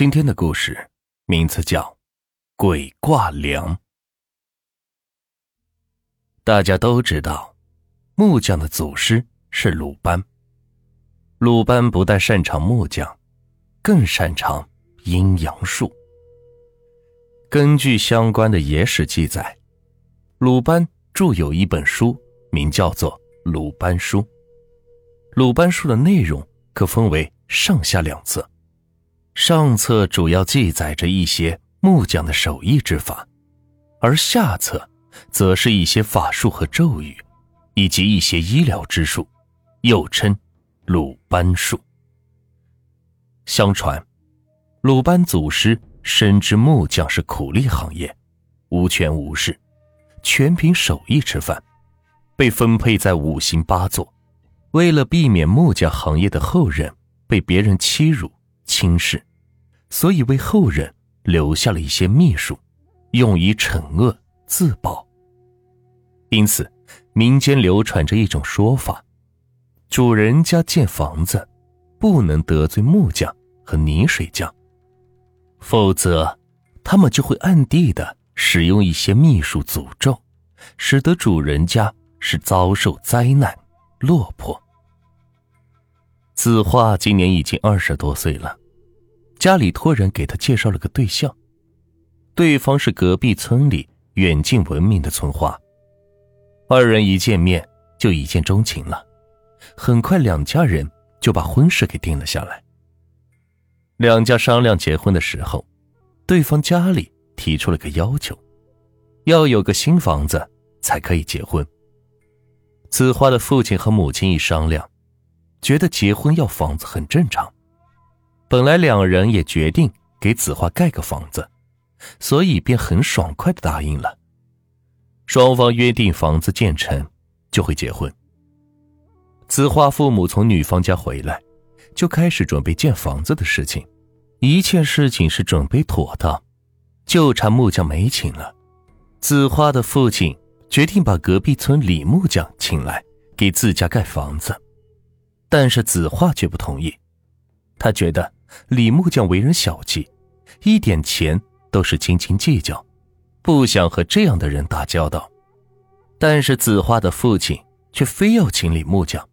今天的故事名字叫《鬼挂梁》。大家都知道，木匠的祖师是鲁班。鲁班不但擅长木匠，更擅长阴阳术。根据相关的野史记载，鲁班著有一本书，名叫做《鲁班书》。鲁班书的内容可分为上下两册。上册主要记载着一些木匠的手艺之法，而下册则是一些法术和咒语，以及一些医疗之术，又称鲁班术。相传，鲁班祖师深知木匠是苦力行业，无权无势，全凭手艺吃饭，被分配在五行八座。为了避免木匠行业的后人被别人欺辱轻视。所以为后人留下了一些秘术，用以惩恶自保。因此，民间流传着一种说法：主人家建房子，不能得罪木匠和泥水匠，否则他们就会暗地的使用一些秘术诅咒，使得主人家是遭受灾难、落魄。子画今年已经二十多岁了。家里托人给他介绍了个对象，对方是隔壁村里远近闻名的村花。二人一见面就一见钟情了，很快两家人就把婚事给定了下来。两家商量结婚的时候，对方家里提出了个要求，要有个新房子才可以结婚。子花的父亲和母亲一商量，觉得结婚要房子很正常。本来两人也决定给子画盖个房子，所以便很爽快的答应了。双方约定房子建成就会结婚。子画父母从女方家回来，就开始准备建房子的事情，一切事情是准备妥当，就差木匠没请了。子画的父亲决定把隔壁村李木匠请来给自家盖房子，但是子画却不同意，他觉得。李木匠为人小气，一点钱都是斤斤计较，不想和这样的人打交道。但是子画的父亲却非要请李木匠。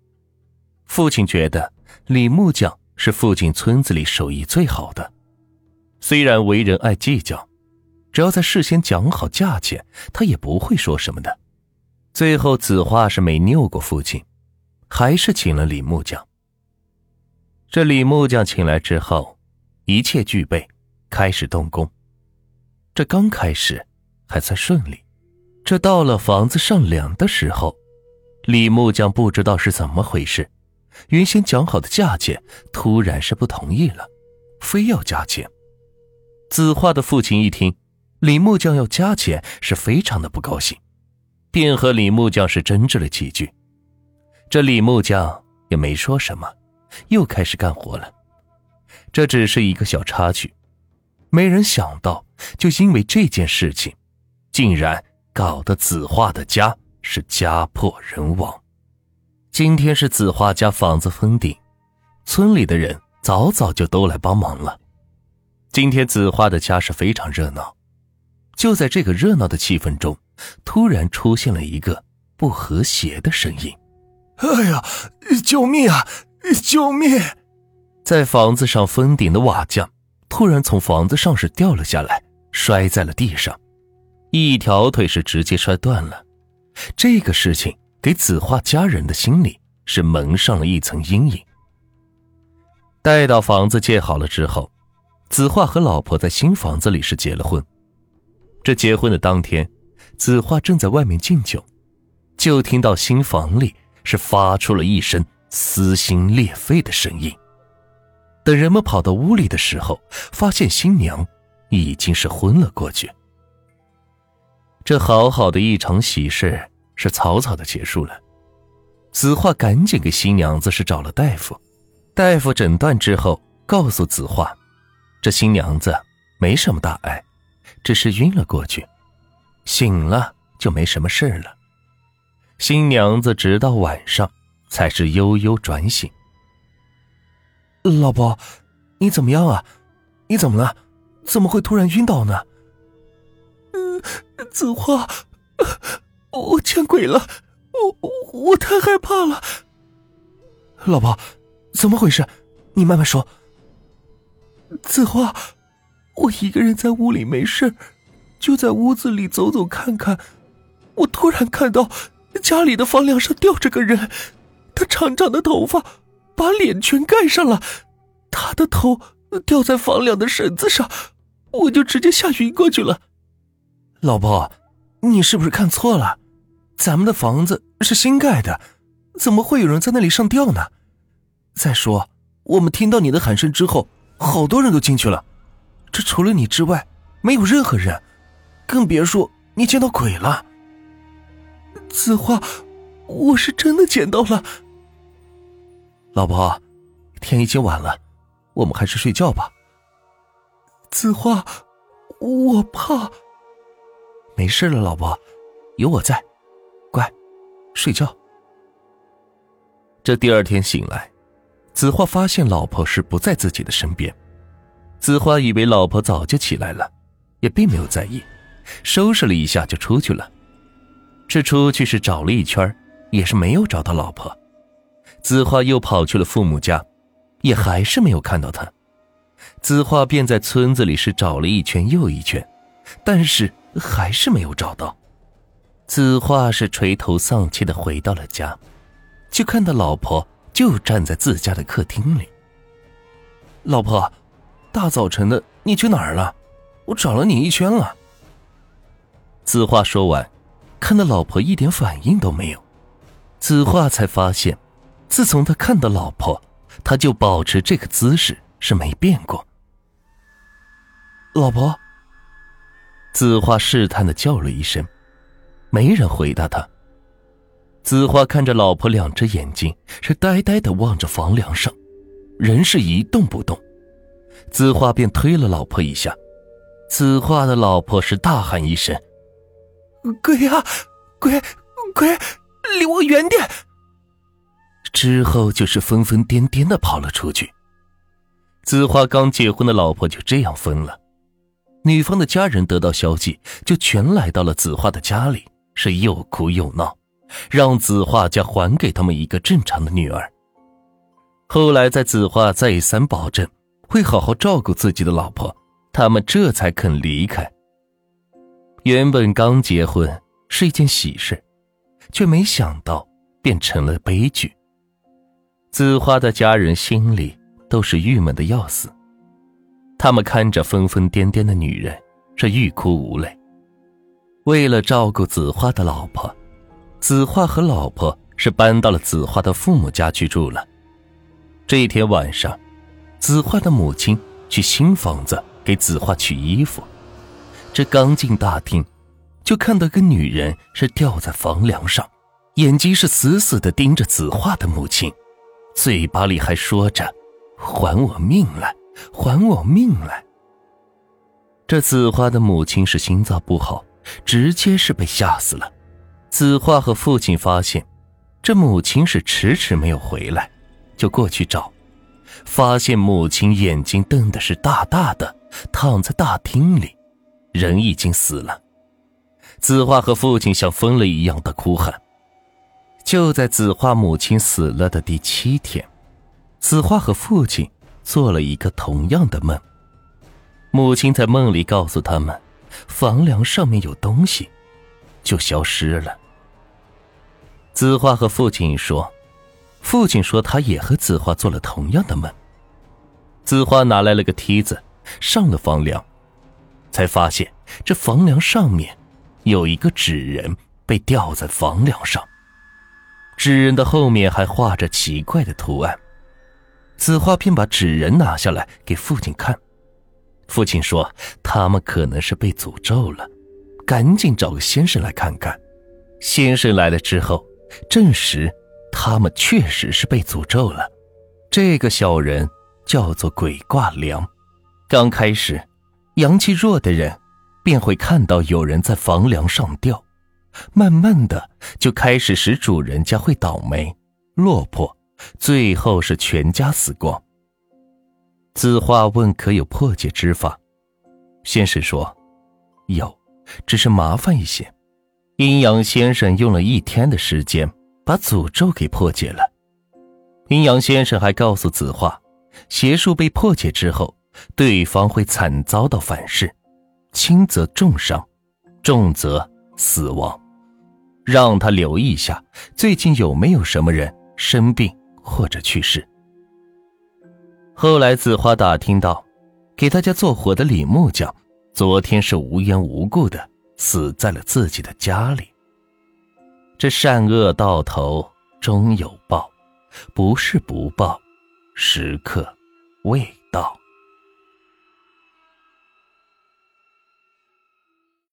父亲觉得李木匠是附近村子里手艺最好的，虽然为人爱计较，只要在事先讲好价钱，他也不会说什么的。最后子画是没拗过父亲，还是请了李木匠。这李木匠请来之后，一切具备，开始动工。这刚开始还算顺利，这到了房子上梁的时候，李木匠不知道是怎么回事，原先讲好的价钱突然是不同意了，非要加钱。子画的父亲一听李木匠要加钱，是非常的不高兴，便和李木匠是争执了几句。这李木匠也没说什么。又开始干活了，这只是一个小插曲，没人想到，就因为这件事情，竟然搞得子画的家是家破人亡。今天是子画家房子封顶，村里的人早早就都来帮忙了。今天子画的家是非常热闹，就在这个热闹的气氛中，突然出现了一个不和谐的声音：“哎呀，救命啊！”救命！在房子上封顶的瓦匠突然从房子上是掉了下来，摔在了地上，一条腿是直接摔断了。这个事情给子画家人的心里是蒙上了一层阴影。待到房子建好了之后，子画和老婆在新房子里是结了婚。这结婚的当天，子画正在外面敬酒，就听到新房里是发出了一声。撕心裂肺的声音。等人们跑到屋里的时候，发现新娘已经是昏了过去。这好好的一场喜事是草草的结束了。子画赶紧给新娘子是找了大夫，大夫诊断之后告诉子画，这新娘子没什么大碍，只是晕了过去，醒了就没什么事了。新娘子直到晚上。才是悠悠转醒。老婆，你怎么样啊？你怎么了？怎么会突然晕倒呢？嗯，子花，我见鬼了！我我太害怕了。老婆，怎么回事？你慢慢说。子花，我一个人在屋里没事，就在屋子里走走看看，我突然看到家里的房梁上吊着个人，他长长的头发把脸全盖上了，他的头吊在房梁的绳子上，我就直接吓晕过去了。老婆，你是不是看错了？咱们的房子是新盖的，怎么会有人在那里上吊呢？再说，我们听到你的喊声之后，好多人都进去了，这除了你之外，没有任何人，更别说你见到鬼了。子画，我是真的见到了。老婆，天已经晚了，我们还是睡觉吧。子画，我怕。没事了，老婆，有我在，乖，睡觉。这第二天醒来。子画发现老婆是不在自己的身边，子画以为老婆早就起来了，也并没有在意，收拾了一下就出去了。这出去是找了一圈，也是没有找到老婆。子花又跑去了父母家，也还是没有看到他。子花便在村子里是找了一圈又一圈，但是还是没有找到。子花是垂头丧气的回到了家，就看到老婆。就站在自家的客厅里。老婆，大早晨的你去哪儿了？我找了你一圈了。子画说完，看到老婆一点反应都没有，子画才发现，自从他看到老婆，他就保持这个姿势是没变过。老婆，子画试探的叫了一声，没人回答他。子花看着老婆，两只眼睛是呆呆的望着房梁上，人是一动不动。子花便推了老婆一下，子花的老婆是大喊一声：“鬼啊，鬼，鬼，离我远点！”之后就是疯疯癫癫的跑了出去。子画刚结婚的老婆就这样疯了，女方的家人得到消息，就全来到了子画的家里，是又哭又闹。让子画家还给他们一个正常的女儿。后来，在子画再三保证会好好照顾自己的老婆，他们这才肯离开。原本刚结婚是一件喜事，却没想到变成了悲剧。子花的家人心里都是郁闷的要死，他们看着疯疯癫癫的女人，是欲哭无泪。为了照顾子花的老婆。子画和老婆是搬到了子画的父母家去住了。这一天晚上，子画的母亲去新房子给子画取衣服，这刚进大厅，就看到个女人是吊在房梁上，眼睛是死死的盯着子画的母亲，嘴巴里还说着：“还我命来，还我命来。”这子画的母亲是心脏不好，直接是被吓死了。子画和父亲发现，这母亲是迟迟没有回来，就过去找，发现母亲眼睛瞪的是大大的，躺在大厅里，人已经死了。子画和父亲像疯了一样的哭喊。就在子画母亲死了的第七天，子画和父亲做了一个同样的梦，母亲在梦里告诉他们，房梁上面有东西。就消失了。子画和父亲说，父亲说他也和子画做了同样的梦。子画拿来了个梯子，上了房梁，才发现这房梁上面有一个纸人被吊在房梁上，纸人的后面还画着奇怪的图案。子画便把纸人拿下来给父亲看，父亲说他们可能是被诅咒了。赶紧找个先生来看看。先生来了之后，证实他们确实是被诅咒了。这个小人叫做鬼挂梁。刚开始，阳气弱的人便会看到有人在房梁上吊，慢慢的就开始使主人家会倒霉、落魄，最后是全家死光。子画问：“可有破解之法？”先生说：“有，只是麻烦一些。”阴阳先生用了一天的时间，把诅咒给破解了。阴阳先生还告诉子画，邪术被破解之后，对方会惨遭到反噬，轻则重伤，重则死亡。让他留意一下，最近有没有什么人生病或者去世。后来子花打听到，给他家做活的李木匠，昨天是无缘无故的死在了自己的家里。这善恶到头终有报，不是不报，时刻未。